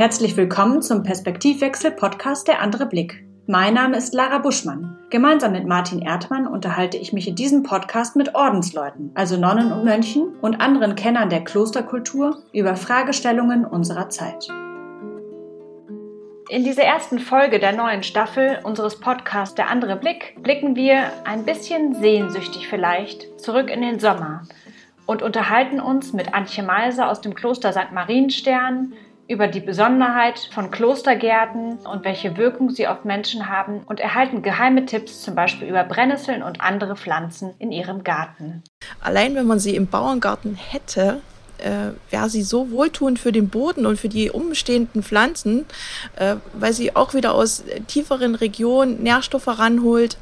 Herzlich willkommen zum Perspektivwechsel-Podcast Der andere Blick. Mein Name ist Lara Buschmann. Gemeinsam mit Martin Erdmann unterhalte ich mich in diesem Podcast mit Ordensleuten, also Nonnen und Mönchen und anderen Kennern der Klosterkultur über Fragestellungen unserer Zeit. In dieser ersten Folge der neuen Staffel unseres Podcasts Der andere Blick blicken wir ein bisschen sehnsüchtig vielleicht zurück in den Sommer und unterhalten uns mit Antje Meiser aus dem Kloster St. Marienstern über die Besonderheit von Klostergärten und welche Wirkung sie auf Menschen haben und erhalten geheime Tipps zum Beispiel über Brennnesseln und andere Pflanzen in ihrem Garten. Allein wenn man sie im Bauerngarten hätte, äh, wäre sie so wohltuend für den Boden und für die umstehenden Pflanzen, äh, weil sie auch wieder aus tieferen Regionen Nährstoffe ranholt.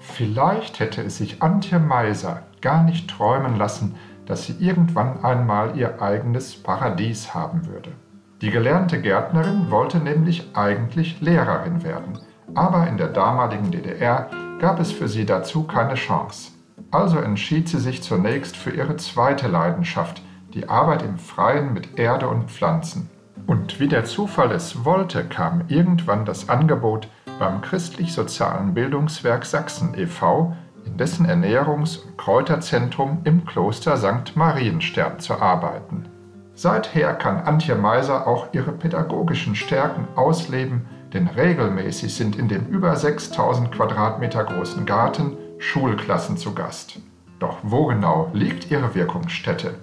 Vielleicht hätte es sich Antje Meiser gar nicht träumen lassen, dass sie irgendwann einmal ihr eigenes Paradies haben würde. Die gelernte Gärtnerin wollte nämlich eigentlich Lehrerin werden, aber in der damaligen DDR gab es für sie dazu keine Chance. Also entschied sie sich zunächst für ihre zweite Leidenschaft, die Arbeit im Freien mit Erde und Pflanzen. Und wie der Zufall es wollte, kam irgendwann das Angebot, beim Christlich-Sozialen Bildungswerk Sachsen e.V. in dessen Ernährungs- und Kräuterzentrum im Kloster St. Marienstern zu arbeiten. Seither kann Antje Meiser auch ihre pädagogischen Stärken ausleben, denn regelmäßig sind in dem über 6000 Quadratmeter großen Garten Schulklassen zu Gast. Doch wo genau liegt ihre Wirkungsstätte?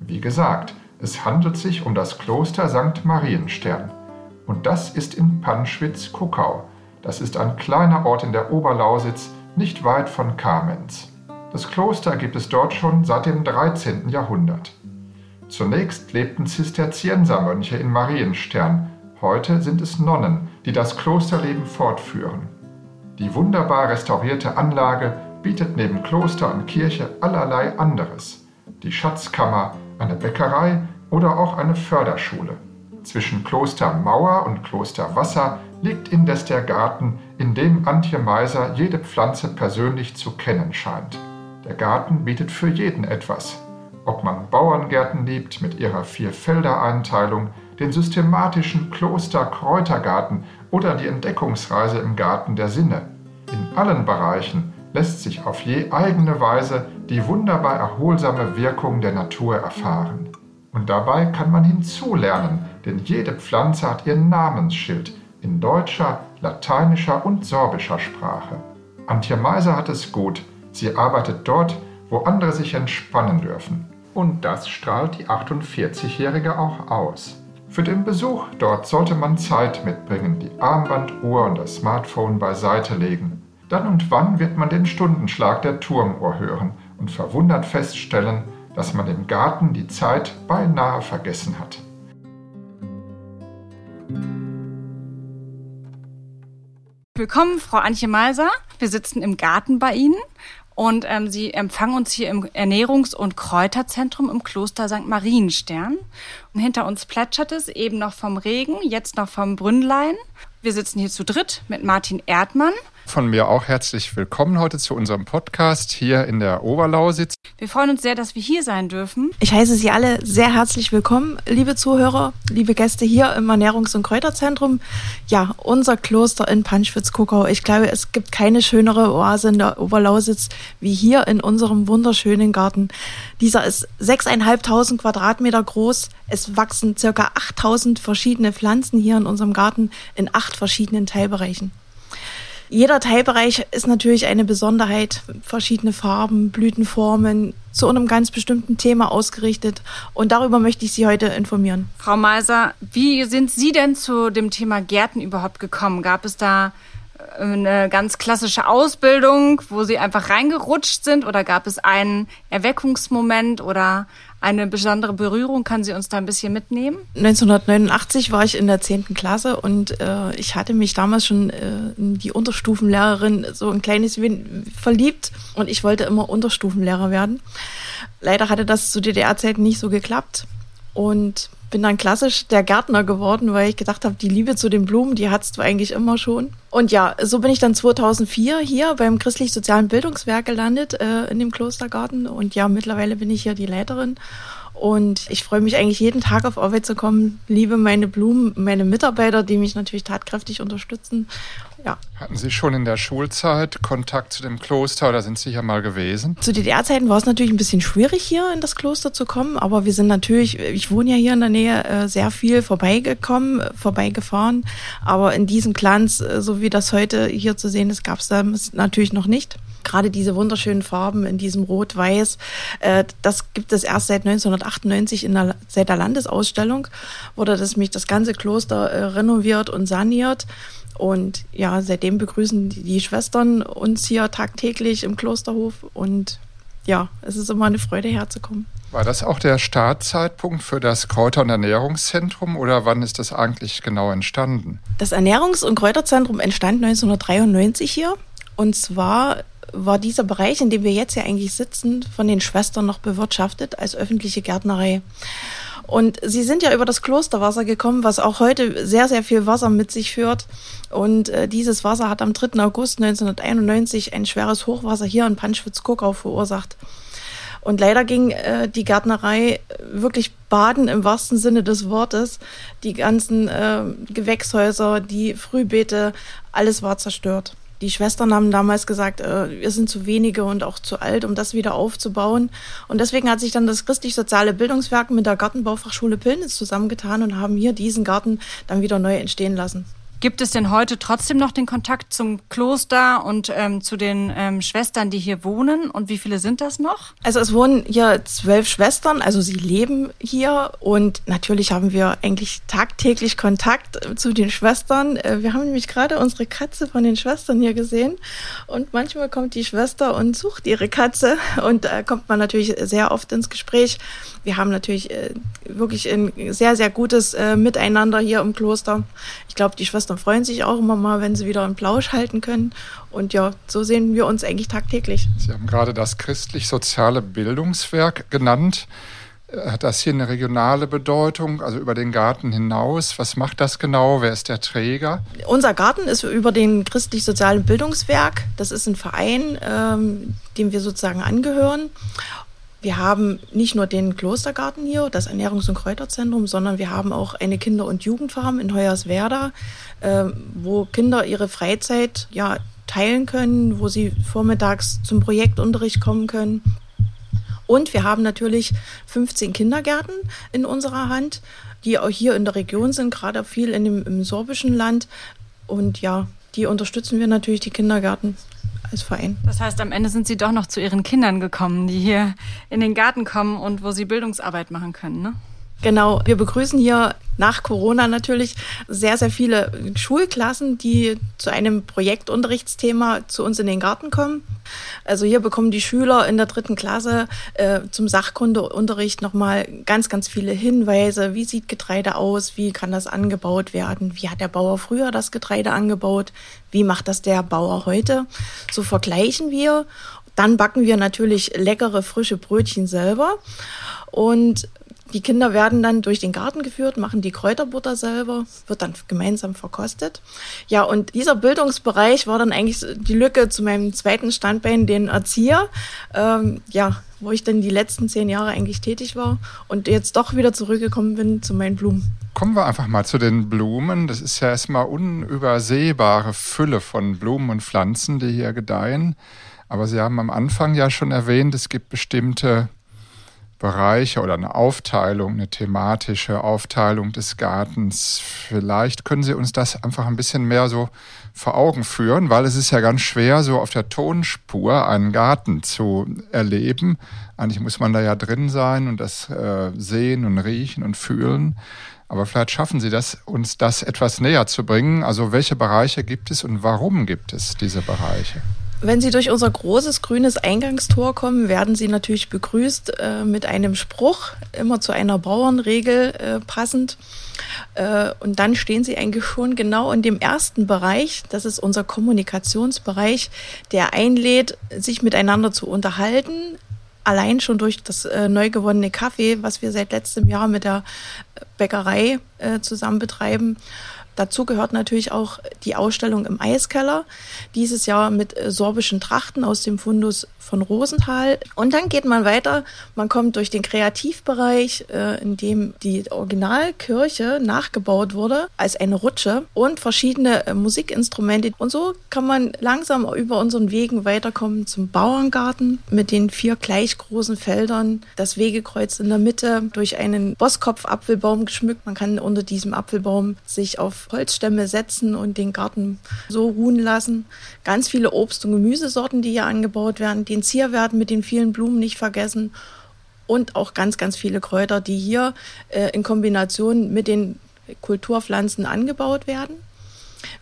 Wie gesagt, es handelt sich um das Kloster St. Marienstern. Und das ist in Panschwitz-Kuckau. Das ist ein kleiner Ort in der Oberlausitz, nicht weit von Kamenz. Das Kloster gibt es dort schon seit dem 13. Jahrhundert. Zunächst lebten Zisterziensermönche in Marienstern, heute sind es Nonnen, die das Klosterleben fortführen. Die wunderbar restaurierte Anlage bietet neben Kloster und Kirche allerlei anderes. Die Schatzkammer, eine Bäckerei oder auch eine Förderschule. Zwischen Klostermauer und Klosterwasser liegt indes der Garten, in dem Antje Meiser jede Pflanze persönlich zu kennen scheint. Der Garten bietet für jeden etwas, ob man Bauerngärten liebt mit ihrer Vierfelder-Einteilung, den systematischen Kloster-Kräutergarten oder die Entdeckungsreise im Garten der Sinne. In allen Bereichen lässt sich auf je eigene Weise die wunderbar erholsame Wirkung der Natur erfahren. Und dabei kann man hinzulernen, denn jede Pflanze hat ihr Namensschild in deutscher, lateinischer und sorbischer Sprache. Antje Meiser hat es gut. Sie arbeitet dort, wo andere sich entspannen dürfen. Und das strahlt die 48-Jährige auch aus. Für den Besuch dort sollte man Zeit mitbringen, die Armbanduhr und das Smartphone beiseite legen. Dann und wann wird man den Stundenschlag der Turmuhr hören und verwundert feststellen, dass man im Garten die Zeit beinahe vergessen hat. Willkommen, Frau Antje Meiser. Wir sitzen im Garten bei Ihnen und ähm, sie empfangen uns hier im Ernährungs- und Kräuterzentrum im Kloster St. Marienstern. Und hinter uns plätschert es eben noch vom Regen, jetzt noch vom Brünnlein. Wir sitzen hier zu dritt mit Martin Erdmann. Von mir auch herzlich willkommen heute zu unserem Podcast hier in der Oberlausitz. Wir freuen uns sehr, dass wir hier sein dürfen. Ich heiße Sie alle sehr herzlich willkommen, liebe Zuhörer, liebe Gäste hier im Ernährungs- und Kräuterzentrum. Ja, unser Kloster in Panschwitz-Kuckau. Ich glaube, es gibt keine schönere Oase in der Oberlausitz wie hier in unserem wunderschönen Garten. Dieser ist sechseinhalbtausend Quadratmeter groß. Es wachsen circa 8000 verschiedene Pflanzen hier in unserem Garten in acht verschiedenen Teilbereichen. Jeder Teilbereich ist natürlich eine Besonderheit, verschiedene Farben, Blütenformen, zu einem ganz bestimmten Thema ausgerichtet. Und darüber möchte ich Sie heute informieren. Frau Meiser, wie sind Sie denn zu dem Thema Gärten überhaupt gekommen? Gab es da äh, eine ganz klassische Ausbildung, wo Sie einfach reingerutscht sind? Oder gab es einen Erweckungsmoment oder eine besondere Berührung? Kann Sie uns da ein bisschen mitnehmen? 1989 war ich in der 10. Klasse und äh, ich hatte mich damals schon äh, in die Unterstufenlehrerin so ein kleines wenig verliebt und ich wollte immer Unterstufenlehrer werden. Leider hatte das zu DDR-Zeiten nicht so geklappt und bin dann klassisch der Gärtner geworden, weil ich gedacht habe, die Liebe zu den Blumen, die hattest du eigentlich immer schon. Und ja, so bin ich dann 2004 hier beim Christlich-Sozialen Bildungswerk gelandet, äh, in dem Klostergarten. Und ja, mittlerweile bin ich hier die Leiterin. Und ich freue mich eigentlich jeden Tag auf Arbeit zu kommen, liebe meine Blumen, meine Mitarbeiter, die mich natürlich tatkräftig unterstützen. Ja. Hatten Sie schon in der Schulzeit Kontakt zu dem Kloster oder sind Sie hier mal gewesen? Zu DDR-Zeiten war es natürlich ein bisschen schwierig, hier in das Kloster zu kommen, aber wir sind natürlich, ich wohne ja hier in der Nähe, äh, sehr viel vorbeigekommen, vorbeigefahren. Aber in diesem Glanz, äh, so wie das heute hier zu sehen ist, gab es damals natürlich noch nicht gerade diese wunderschönen Farben in diesem Rot-Weiß, äh, das gibt es erst seit 1998 in der, seit der Landesausstellung, wurde das mich das ganze Kloster äh, renoviert und saniert. Und ja, seitdem begrüßen die, Schwestern uns hier tagtäglich im Klosterhof und ja, es ist immer eine Freude herzukommen. War das auch der Startzeitpunkt für das Kräuter- und Ernährungszentrum oder wann ist das eigentlich genau entstanden? Das Ernährungs- und Kräuterzentrum entstand 1993 hier. Und zwar war dieser Bereich, in dem wir jetzt ja eigentlich sitzen, von den Schwestern noch bewirtschaftet als öffentliche Gärtnerei. Und sie sind ja über das Klosterwasser gekommen, was auch heute sehr, sehr viel Wasser mit sich führt. Und äh, dieses Wasser hat am 3. August 1991 ein schweres Hochwasser hier in Panschwitz-Kuckau verursacht. Und leider ging äh, die Gärtnerei wirklich baden im wahrsten Sinne des Wortes. Die ganzen äh, Gewächshäuser, die Frühbeete, alles war zerstört. Die Schwestern haben damals gesagt, äh, wir sind zu wenige und auch zu alt, um das wieder aufzubauen. Und deswegen hat sich dann das christlich-soziale Bildungswerk mit der Gartenbaufachschule Pillnitz zusammengetan und haben hier diesen Garten dann wieder neu entstehen lassen. Gibt es denn heute trotzdem noch den Kontakt zum Kloster und ähm, zu den ähm, Schwestern, die hier wohnen? Und wie viele sind das noch? Also es wohnen hier zwölf Schwestern, also sie leben hier und natürlich haben wir eigentlich tagtäglich Kontakt äh, zu den Schwestern. Äh, wir haben nämlich gerade unsere Katze von den Schwestern hier gesehen und manchmal kommt die Schwester und sucht ihre Katze und da kommt man natürlich sehr oft ins Gespräch. Wir haben natürlich äh, wirklich ein sehr, sehr gutes Miteinander hier im Kloster. Ich glaube, die Schwestern freuen sich auch immer mal, wenn sie wieder einen Plausch halten können. Und ja, so sehen wir uns eigentlich tagtäglich. Sie haben gerade das christlich-soziale Bildungswerk genannt. Hat das hier eine regionale Bedeutung, also über den Garten hinaus? Was macht das genau? Wer ist der Träger? Unser Garten ist über den christlich-sozialen Bildungswerk. Das ist ein Verein, ähm, dem wir sozusagen angehören. Wir haben nicht nur den Klostergarten hier, das Ernährungs- und Kräuterzentrum, sondern wir haben auch eine Kinder- und Jugendfarm in Hoyerswerda, äh, wo Kinder ihre Freizeit ja teilen können, wo sie vormittags zum Projektunterricht kommen können. Und wir haben natürlich 15 Kindergärten in unserer Hand, die auch hier in der Region sind, gerade viel in dem, im sorbischen Land. Und ja, die unterstützen wir natürlich, die Kindergärten als Verein. Das heißt, am Ende sind Sie doch noch zu Ihren Kindern gekommen, die hier in den Garten kommen und wo Sie Bildungsarbeit machen können, ne? Genau, wir begrüßen hier nach Corona natürlich sehr, sehr viele Schulklassen, die zu einem Projektunterrichtsthema zu uns in den Garten kommen. Also hier bekommen die Schüler in der dritten Klasse äh, zum Sachkundeunterricht nochmal ganz, ganz viele Hinweise. Wie sieht Getreide aus? Wie kann das angebaut werden? Wie hat der Bauer früher das Getreide angebaut? Wie macht das der Bauer heute? So vergleichen wir. Dann backen wir natürlich leckere, frische Brötchen selber. Und die Kinder werden dann durch den Garten geführt, machen die Kräuterbutter selber, wird dann gemeinsam verkostet. Ja, und dieser Bildungsbereich war dann eigentlich die Lücke zu meinem zweiten Standbein, den Erzieher. Ähm, ja, wo ich dann die letzten zehn Jahre eigentlich tätig war und jetzt doch wieder zurückgekommen bin zu meinen Blumen. Kommen wir einfach mal zu den Blumen. Das ist ja erstmal unübersehbare Fülle von Blumen und Pflanzen, die hier gedeihen. Aber Sie haben am Anfang ja schon erwähnt, es gibt bestimmte Bereiche oder eine Aufteilung, eine thematische Aufteilung des Gartens. Vielleicht können Sie uns das einfach ein bisschen mehr so vor Augen führen, weil es ist ja ganz schwer, so auf der Tonspur einen Garten zu erleben. Eigentlich muss man da ja drin sein und das äh, sehen und riechen und fühlen. Aber vielleicht schaffen Sie das, uns das etwas näher zu bringen. Also welche Bereiche gibt es und warum gibt es diese Bereiche? Wenn Sie durch unser großes grünes Eingangstor kommen, werden Sie natürlich begrüßt äh, mit einem Spruch, immer zu einer Bauernregel äh, passend. Äh, und dann stehen Sie eigentlich schon genau in dem ersten Bereich, das ist unser Kommunikationsbereich, der einlädt, sich miteinander zu unterhalten, allein schon durch das äh, neu gewonnene Kaffee, was wir seit letztem Jahr mit der Bäckerei äh, zusammen betreiben, Dazu gehört natürlich auch die Ausstellung im Eiskeller, dieses Jahr mit äh, sorbischen Trachten aus dem Fundus von Rosenthal. Und dann geht man weiter, man kommt durch den Kreativbereich, äh, in dem die Originalkirche nachgebaut wurde als eine Rutsche und verschiedene äh, Musikinstrumente. Und so kann man langsam über unseren Wegen weiterkommen zum Bauerngarten mit den vier gleich großen Feldern, das Wegekreuz in der Mitte, durch einen Bosskopf-Apfelbaum geschmückt. Man kann unter diesem Apfelbaum sich auf Holzstämme setzen und den Garten so ruhen lassen. Ganz viele Obst- und Gemüsesorten, die hier angebaut werden. Den Zierwert mit den vielen Blumen nicht vergessen. Und auch ganz, ganz viele Kräuter, die hier äh, in Kombination mit den Kulturpflanzen angebaut werden.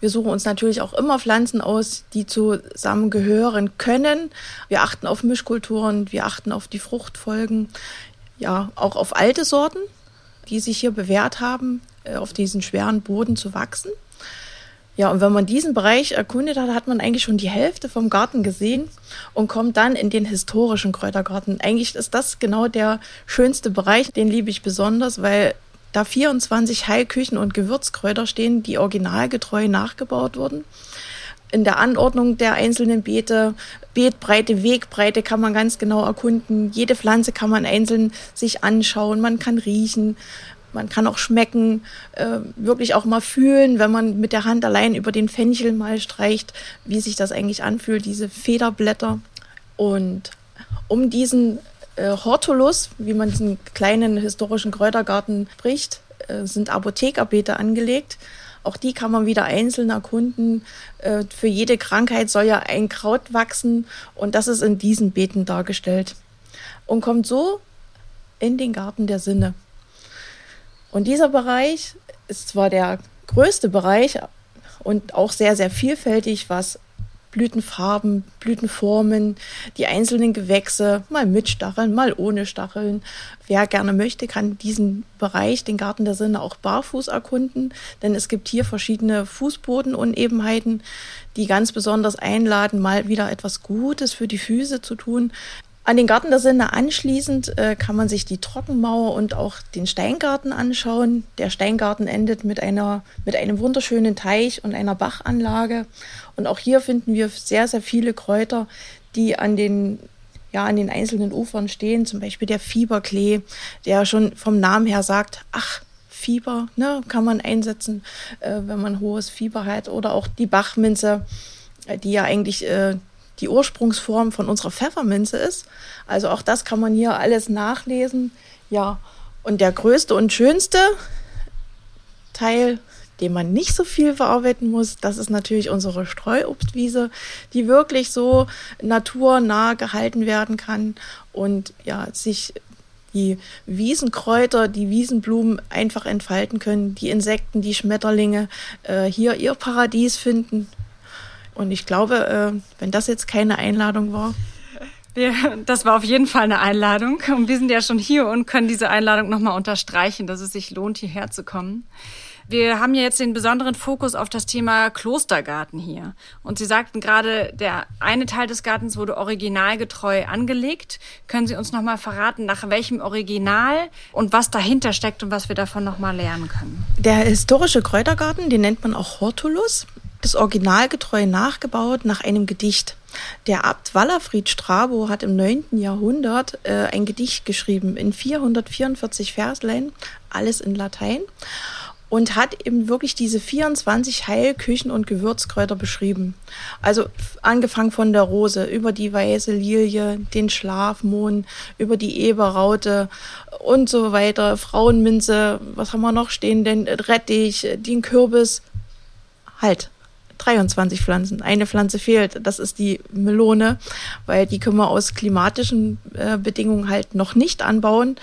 Wir suchen uns natürlich auch immer Pflanzen aus, die zusammengehören können. Wir achten auf Mischkulturen, wir achten auf die Fruchtfolgen, ja, auch auf alte Sorten, die sich hier bewährt haben. Äh, auf diesen schweren Boden zu wachsen. Ja, und wenn man diesen Bereich erkundet hat, hat man eigentlich schon die Hälfte vom Garten gesehen und kommt dann in den historischen Kräutergarten. Eigentlich ist das genau der schönste Bereich, den liebe ich besonders, weil da 24 Heilküchen und Gewürzkräuter stehen, die originalgetreu nachgebaut wurden. In der Anordnung der einzelnen Beete, Beetbreite, Wegbreite kann man ganz genau erkunden. Jede Pflanze kann man einzeln sich anschauen, man kann riechen. Man kann auch schmecken, äh, wirklich auch mal fühlen, wenn man mit der Hand allein über den Fenchel mal streicht, wie sich das eigentlich anfühlt, diese Federblätter. Und um diesen äh, Hortulus, wie man diesen kleinen historischen Kräutergarten spricht, äh, sind Apothekerbeete angelegt. Auch die kann man wieder einzeln erkunden. Äh, für jede Krankheit soll ja ein Kraut wachsen und das ist in diesen Beeten dargestellt. Und kommt so in den Garten der Sinne. Und dieser Bereich ist zwar der größte Bereich und auch sehr, sehr vielfältig, was Blütenfarben, Blütenformen, die einzelnen Gewächse, mal mit Stacheln, mal ohne Stacheln. Wer gerne möchte, kann diesen Bereich, den Garten der Sinne, auch barfuß erkunden, denn es gibt hier verschiedene Fußbodenunebenheiten, die ganz besonders einladen, mal wieder etwas Gutes für die Füße zu tun. An den Garten der Sinne anschließend äh, kann man sich die Trockenmauer und auch den Steingarten anschauen. Der Steingarten endet mit einer, mit einem wunderschönen Teich und einer Bachanlage. Und auch hier finden wir sehr, sehr viele Kräuter, die an den, ja, an den einzelnen Ufern stehen. Zum Beispiel der Fieberklee, der schon vom Namen her sagt, ach, Fieber, ne, kann man einsetzen, äh, wenn man hohes Fieber hat. Oder auch die Bachminze, äh, die ja eigentlich äh, die Ursprungsform von unserer Pfefferminze ist. Also auch das kann man hier alles nachlesen. Ja, und der größte und schönste Teil, den man nicht so viel verarbeiten muss, das ist natürlich unsere Streuobstwiese, die wirklich so naturnah gehalten werden kann und ja, sich die Wiesenkräuter, die Wiesenblumen einfach entfalten können, die Insekten, die Schmetterlinge äh, hier ihr Paradies finden. Und ich glaube, äh, wenn das jetzt keine Einladung war. Wir, das war auf jeden Fall eine Einladung. Und wir sind ja schon hier und können diese Einladung nochmal unterstreichen, dass es sich lohnt, hierher zu kommen. Wir haben ja jetzt den besonderen Fokus auf das Thema Klostergarten hier. Und Sie sagten gerade, der eine Teil des Gartens wurde originalgetreu angelegt. Können Sie uns nochmal verraten, nach welchem Original und was dahinter steckt und was wir davon nochmal lernen können? Der historische Kräutergarten, den nennt man auch Hortulus das originalgetreu nachgebaut nach einem Gedicht. Der Abt Wallerfried Strabo hat im 9. Jahrhundert äh, ein Gedicht geschrieben in 444 Verslein, alles in Latein und hat eben wirklich diese 24 Heilküchen und Gewürzkräuter beschrieben. Also angefangen von der Rose über die weiße Lilie, den Schlafmohn, über die Eberraute und so weiter, Frauenminze, was haben wir noch stehen, den Rettich, den Kürbis. Halt, 23 Pflanzen. Eine Pflanze fehlt, das ist die Melone, weil die können wir aus klimatischen äh, Bedingungen halt noch nicht anbauen.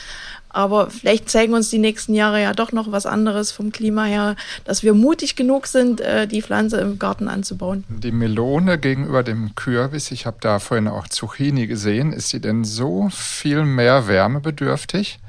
Aber vielleicht zeigen uns die nächsten Jahre ja doch noch was anderes vom Klima her, dass wir mutig genug sind, äh, die Pflanze im Garten anzubauen. Die Melone gegenüber dem Kürbis, ich habe da vorhin auch Zucchini gesehen, ist sie denn so viel mehr wärmebedürftig?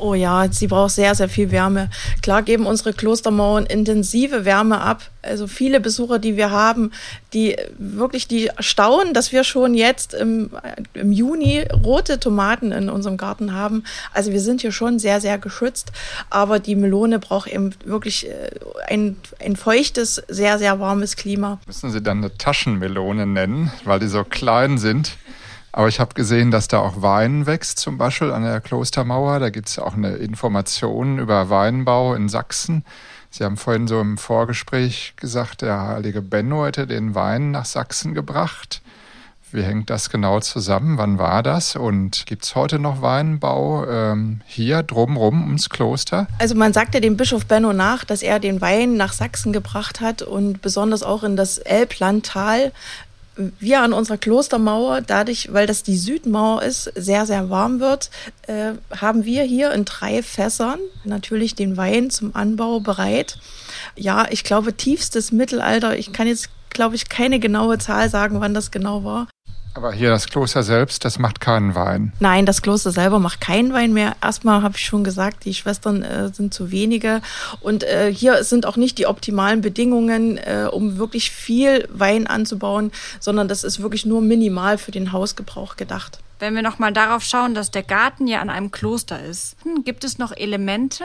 Oh ja, sie braucht sehr, sehr viel Wärme. Klar geben unsere Klostermauern intensive Wärme ab. Also viele Besucher, die wir haben, die wirklich die staunen, dass wir schon jetzt im, im Juni rote Tomaten in unserem Garten haben. Also wir sind hier schon sehr, sehr geschützt. Aber die Melone braucht eben wirklich äh, ein, ein feuchtes, sehr, sehr warmes Klima. Müssen Sie dann eine Taschenmelone nennen, weil die so klein sind? Aber ich habe gesehen, dass da auch Wein wächst, zum Beispiel an der Klostermauer. Da gibt es auch eine Information über Weinbau in Sachsen. Sie haben vorhin so im Vorgespräch gesagt, der heilige Benno hätte den Wein nach Sachsen gebracht. Wie hängt das genau zusammen? Wann war das? Und gibt es heute noch Weinbau ähm, hier drumherum ums Kloster? Also man sagte dem Bischof Benno nach, dass er den Wein nach Sachsen gebracht hat und besonders auch in das Elblandtal wir an unserer Klostermauer, dadurch, weil das die Südmauer ist, sehr, sehr warm wird, äh, haben wir hier in drei Fässern natürlich den Wein zum Anbau bereit. Ja, ich glaube, tiefstes Mittelalter. Ich kann jetzt, glaube ich, keine genaue Zahl sagen, wann das genau war. Aber hier das Kloster selbst, das macht keinen Wein. Nein, das Kloster selber macht keinen Wein mehr. Erstmal habe ich schon gesagt, die Schwestern äh, sind zu wenige. Und äh, hier sind auch nicht die optimalen Bedingungen, äh, um wirklich viel Wein anzubauen, sondern das ist wirklich nur minimal für den Hausgebrauch gedacht. Wenn wir nochmal darauf schauen, dass der Garten ja an einem Kloster ist, hm, gibt es noch Elemente,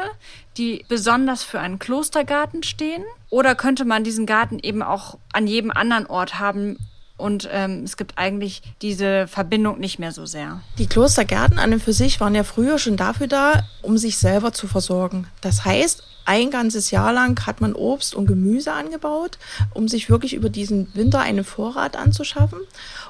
die besonders für einen Klostergarten stehen? Oder könnte man diesen Garten eben auch an jedem anderen Ort haben, und ähm, es gibt eigentlich diese Verbindung nicht mehr so sehr. Die Klostergärten an und für sich waren ja früher schon dafür da, um sich selber zu versorgen. Das heißt, ein ganzes Jahr lang hat man Obst und Gemüse angebaut, um sich wirklich über diesen Winter einen Vorrat anzuschaffen.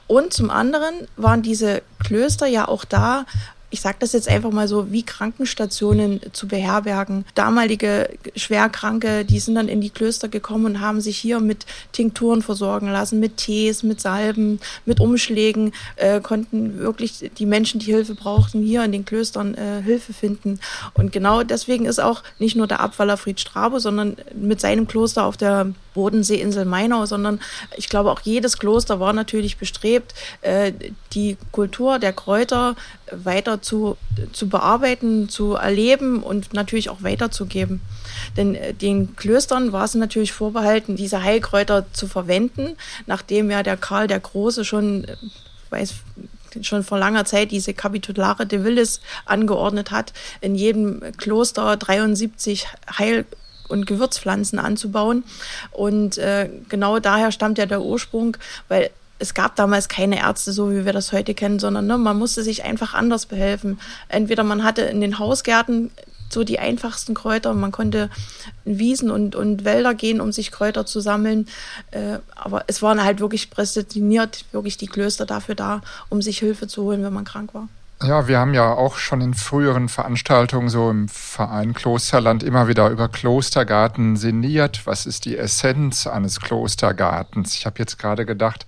Und zum anderen waren diese Klöster ja auch da, ich sage das jetzt einfach mal so, wie Krankenstationen zu beherbergen. Damalige Schwerkranke, die sind dann in die Klöster gekommen und haben sich hier mit Tinkturen versorgen lassen, mit Tees, mit Salben, mit Umschlägen, äh, konnten wirklich die Menschen, die Hilfe brauchten, hier in den Klöstern äh, Hilfe finden. Und genau deswegen ist auch nicht nur der Abwaller Fried Strabo, sondern mit seinem Kloster auf der Bodenseeinsel Mainau, sondern ich glaube auch jedes Kloster war natürlich bestrebt, äh, die Kultur der Kräuter weiter zu, zu bearbeiten, zu erleben und natürlich auch weiterzugeben. Denn äh, den Klöstern war es natürlich vorbehalten, diese Heilkräuter zu verwenden, nachdem ja der Karl der Große schon, äh, weiß, schon vor langer Zeit diese Capitulare de Villis angeordnet hat, in jedem Kloster 73 Heil und Gewürzpflanzen anzubauen. Und äh, genau daher stammt ja der Ursprung, weil es gab damals keine Ärzte, so wie wir das heute kennen, sondern ne, man musste sich einfach anders behelfen. Entweder man hatte in den Hausgärten so die einfachsten Kräuter, man konnte in Wiesen und, und Wälder gehen, um sich Kräuter zu sammeln. Äh, aber es waren halt wirklich prädestiniert, wirklich die Klöster dafür da, um sich Hilfe zu holen, wenn man krank war. Ja, wir haben ja auch schon in früheren Veranstaltungen so im Verein Klosterland immer wieder über Klostergarten sinniert. Was ist die Essenz eines Klostergartens? Ich habe jetzt gerade gedacht,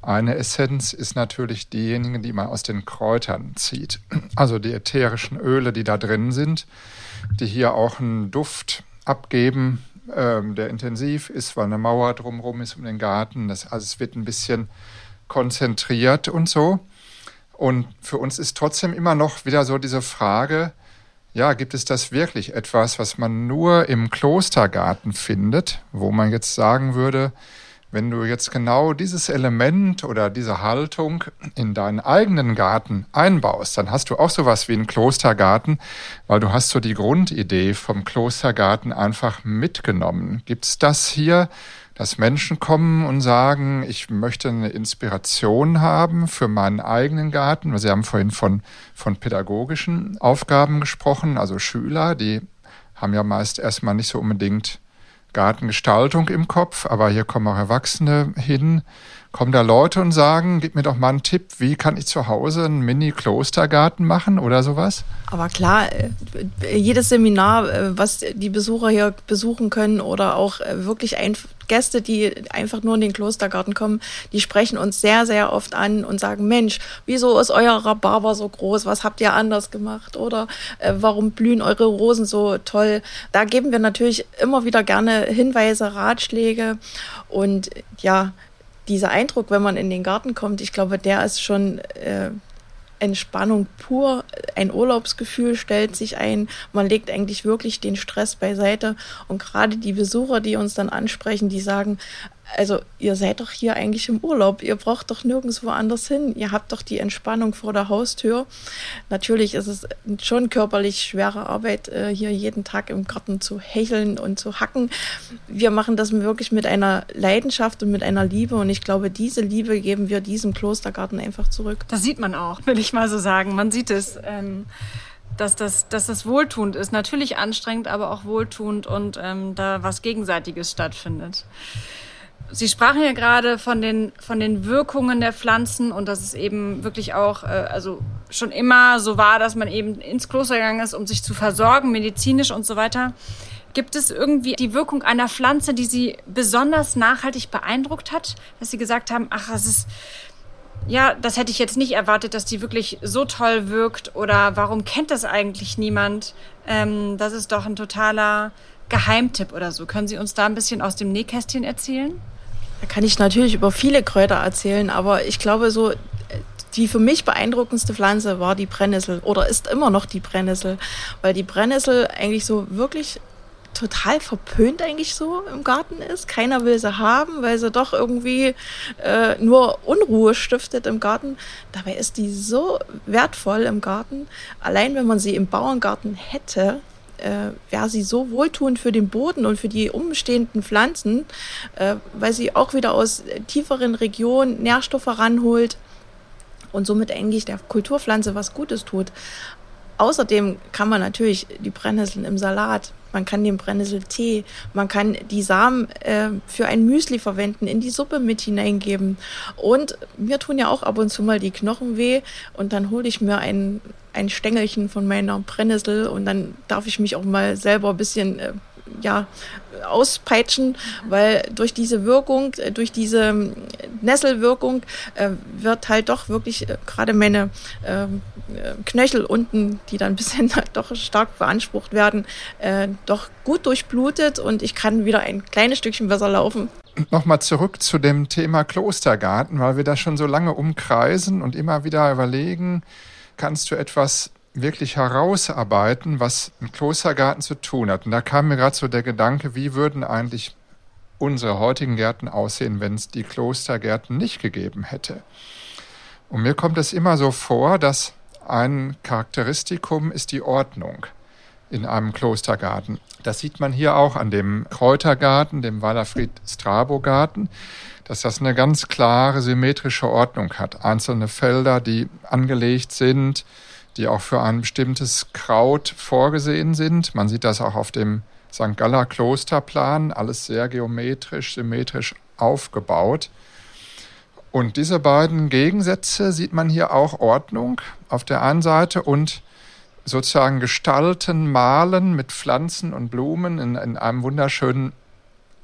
eine Essenz ist natürlich diejenige, die man aus den Kräutern zieht. Also die ätherischen Öle, die da drin sind, die hier auch einen Duft abgeben, ähm, der intensiv ist, weil eine Mauer drumherum ist um den Garten. Das, also es wird ein bisschen konzentriert und so. Und für uns ist trotzdem immer noch wieder so diese Frage, ja, gibt es das wirklich etwas, was man nur im Klostergarten findet, wo man jetzt sagen würde, wenn du jetzt genau dieses Element oder diese Haltung in deinen eigenen Garten einbaust, dann hast du auch sowas wie einen Klostergarten, weil du hast so die Grundidee vom Klostergarten einfach mitgenommen. Gibt's das hier? Dass Menschen kommen und sagen, ich möchte eine Inspiration haben für meinen eigenen Garten. Sie haben vorhin von, von pädagogischen Aufgaben gesprochen, also Schüler, die haben ja meist erstmal nicht so unbedingt Gartengestaltung im Kopf, aber hier kommen auch Erwachsene hin. Kommen da Leute und sagen, gib mir doch mal einen Tipp, wie kann ich zu Hause einen Mini-Klostergarten machen oder sowas? Aber klar, äh, jedes Seminar, äh, was die Besucher hier besuchen können oder auch äh, wirklich Gäste, die einfach nur in den Klostergarten kommen, die sprechen uns sehr, sehr oft an und sagen, Mensch, wieso ist euer Rhabarber so groß? Was habt ihr anders gemacht? Oder äh, warum blühen eure Rosen so toll? Da geben wir natürlich immer wieder gerne Hinweise, Ratschläge und ja, dieser Eindruck, wenn man in den Garten kommt, ich glaube, der ist schon äh, Entspannung pur, ein Urlaubsgefühl stellt sich ein. Man legt eigentlich wirklich den Stress beiseite. Und gerade die Besucher, die uns dann ansprechen, die sagen, also ihr seid doch hier eigentlich im Urlaub, ihr braucht doch nirgendwo anders hin, ihr habt doch die Entspannung vor der Haustür. Natürlich ist es schon körperlich schwere Arbeit, äh, hier jeden Tag im Garten zu hecheln und zu hacken. Wir machen das wirklich mit einer Leidenschaft und mit einer Liebe und ich glaube, diese Liebe geben wir diesem Klostergarten einfach zurück. Das sieht man auch, will ich mal so sagen. Man sieht es. Ähm dass das, dass das wohltuend ist. Natürlich anstrengend, aber auch wohltuend und ähm, da was Gegenseitiges stattfindet. Sie sprachen ja gerade von den, von den Wirkungen der Pflanzen und dass es eben wirklich auch, äh, also schon immer so war, dass man eben ins Kloster gegangen ist, um sich zu versorgen, medizinisch und so weiter. Gibt es irgendwie die Wirkung einer Pflanze, die Sie besonders nachhaltig beeindruckt hat, dass Sie gesagt haben, ach, das ist, ja, das hätte ich jetzt nicht erwartet, dass die wirklich so toll wirkt oder warum kennt das eigentlich niemand? Ähm, das ist doch ein totaler Geheimtipp oder so. Können Sie uns da ein bisschen aus dem Nähkästchen erzählen? Da kann ich natürlich über viele Kräuter erzählen, aber ich glaube so, die für mich beeindruckendste Pflanze war die Brennnessel oder ist immer noch die Brennnessel, weil die Brennnessel eigentlich so wirklich total verpönt eigentlich so im Garten ist. Keiner will sie haben, weil sie doch irgendwie äh, nur Unruhe stiftet im Garten. Dabei ist die so wertvoll im Garten. Allein wenn man sie im Bauerngarten hätte, äh, wäre sie so wohltuend für den Boden und für die umstehenden Pflanzen, äh, weil sie auch wieder aus tieferen Regionen Nährstoffe ranholt und somit eigentlich der Kulturpflanze was Gutes tut. Außerdem kann man natürlich die Brennnesseln im Salat, man kann den Brennnesseltee, man kann die Samen äh, für ein Müsli verwenden, in die Suppe mit hineingeben. Und mir tun ja auch ab und zu mal die Knochen weh und dann hole ich mir ein, ein Stängelchen von meiner Brennnessel und dann darf ich mich auch mal selber ein bisschen äh, ja, auspeitschen, weil durch diese Wirkung, äh, durch diese ähm, Nesselwirkung äh, wird halt doch wirklich äh, gerade meine ähm, äh, Knöchel unten, die dann ein bisschen doch stark beansprucht werden, äh, doch gut durchblutet und ich kann wieder ein kleines Stückchen besser laufen. Nochmal zurück zu dem Thema Klostergarten, weil wir das schon so lange umkreisen und immer wieder überlegen, kannst du etwas wirklich herausarbeiten, was ein Klostergarten zu tun hat. Und da kam mir gerade so der Gedanke, wie würden eigentlich unsere heutigen Gärten aussehen, wenn es die Klostergärten nicht gegeben hätte. Und mir kommt es immer so vor, dass ein Charakteristikum ist die Ordnung in einem Klostergarten. Das sieht man hier auch an dem Kräutergarten, dem Wallerfried Strabo Garten, dass das eine ganz klare symmetrische Ordnung hat. Einzelne Felder, die angelegt sind, die auch für ein bestimmtes Kraut vorgesehen sind. Man sieht das auch auf dem St. Galler Klosterplan, alles sehr geometrisch, symmetrisch aufgebaut. Und diese beiden Gegensätze sieht man hier auch Ordnung auf der einen Seite und sozusagen Gestalten, Malen mit Pflanzen und Blumen in, in einem wunderschönen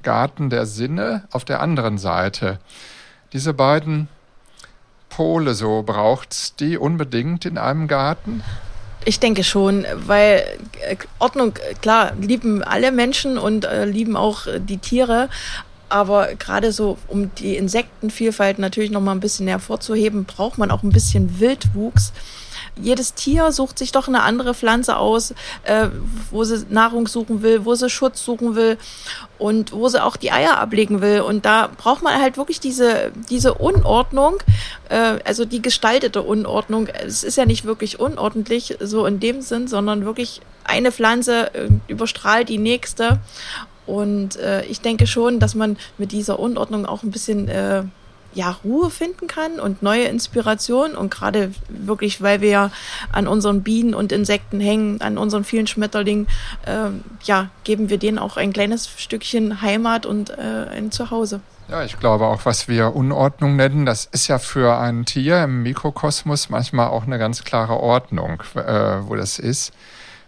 Garten der Sinne auf der anderen Seite. Diese beiden Pole so? Braucht's die unbedingt in einem Garten? Ich denke schon, weil äh, Ordnung, klar, lieben alle Menschen und äh, lieben auch die Tiere. Aber gerade so, um die Insektenvielfalt natürlich noch mal ein bisschen hervorzuheben, braucht man auch ein bisschen Wildwuchs jedes Tier sucht sich doch eine andere Pflanze aus, äh, wo sie Nahrung suchen will, wo sie Schutz suchen will und wo sie auch die Eier ablegen will. Und da braucht man halt wirklich diese, diese Unordnung, äh, also die gestaltete Unordnung. Es ist ja nicht wirklich unordentlich, so in dem Sinn, sondern wirklich eine Pflanze äh, überstrahlt die nächste. Und äh, ich denke schon, dass man mit dieser Unordnung auch ein bisschen äh, ja, Ruhe finden kann und neue Inspiration. Und gerade wirklich, weil wir ja an unseren Bienen und Insekten hängen, an unseren vielen Schmetterlingen, äh, ja, geben wir denen auch ein kleines Stückchen Heimat und äh, ein Zuhause. Ja, ich glaube auch, was wir Unordnung nennen, das ist ja für ein Tier im Mikrokosmos manchmal auch eine ganz klare Ordnung, äh, wo das ist.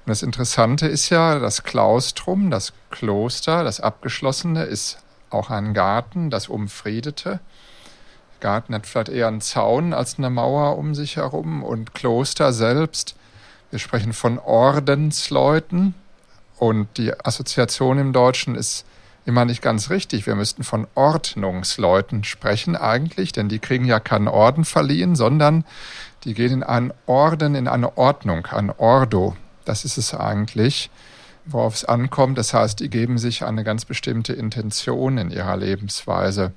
Und das Interessante ist ja, das Klaustrum, das Kloster, das Abgeschlossene, ist auch ein Garten, das Umfriedete. Garten hat vielleicht eher einen Zaun als eine Mauer um sich herum und Kloster selbst. Wir sprechen von Ordensleuten und die Assoziation im Deutschen ist immer nicht ganz richtig. Wir müssten von Ordnungsleuten sprechen eigentlich, denn die kriegen ja keinen Orden verliehen, sondern die gehen in einen Orden, in eine Ordnung, ein Ordo. Das ist es eigentlich, worauf es ankommt. Das heißt, die geben sich eine ganz bestimmte Intention in ihrer Lebensweise.